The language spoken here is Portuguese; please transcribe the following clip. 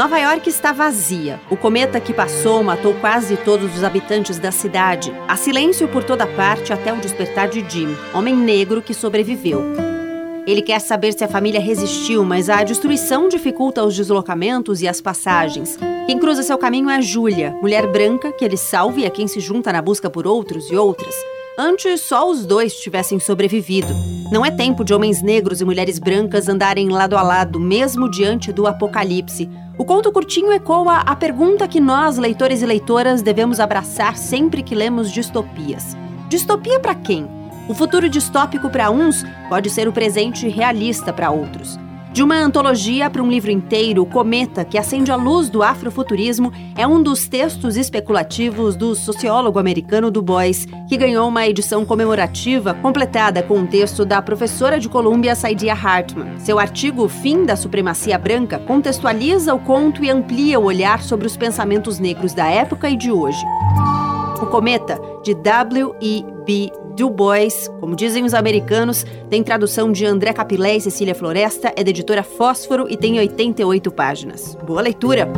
Nova York está vazia. O cometa que passou matou quase todos os habitantes da cidade. Há silêncio por toda parte até o despertar de Jim, homem negro que sobreviveu. Ele quer saber se a família resistiu, mas a destruição dificulta os deslocamentos e as passagens. Quem cruza seu caminho é Júlia, mulher branca que ele salva e é quem se junta na busca por outros e outras. Antes, só os dois tivessem sobrevivido. Não é tempo de homens negros e mulheres brancas andarem lado a lado, mesmo diante do apocalipse. O conto curtinho ecoa a pergunta que nós, leitores e leitoras, devemos abraçar sempre que lemos distopias. Distopia para quem? O futuro distópico para uns pode ser o presente realista para outros. De uma antologia para um livro inteiro, Cometa, que acende a luz do afrofuturismo, é um dos textos especulativos do sociólogo americano Du Bois, que ganhou uma edição comemorativa completada com um texto da professora de Colômbia, Saidia Hartman. Seu artigo Fim da Supremacia Branca contextualiza o conto e amplia o olhar sobre os pensamentos negros da época e de hoje. O Cometa, de W.E.B. Du Bois, como dizem os americanos, tem tradução de André Capilé e Cecília Floresta, é da editora Fósforo e tem 88 páginas. Boa leitura!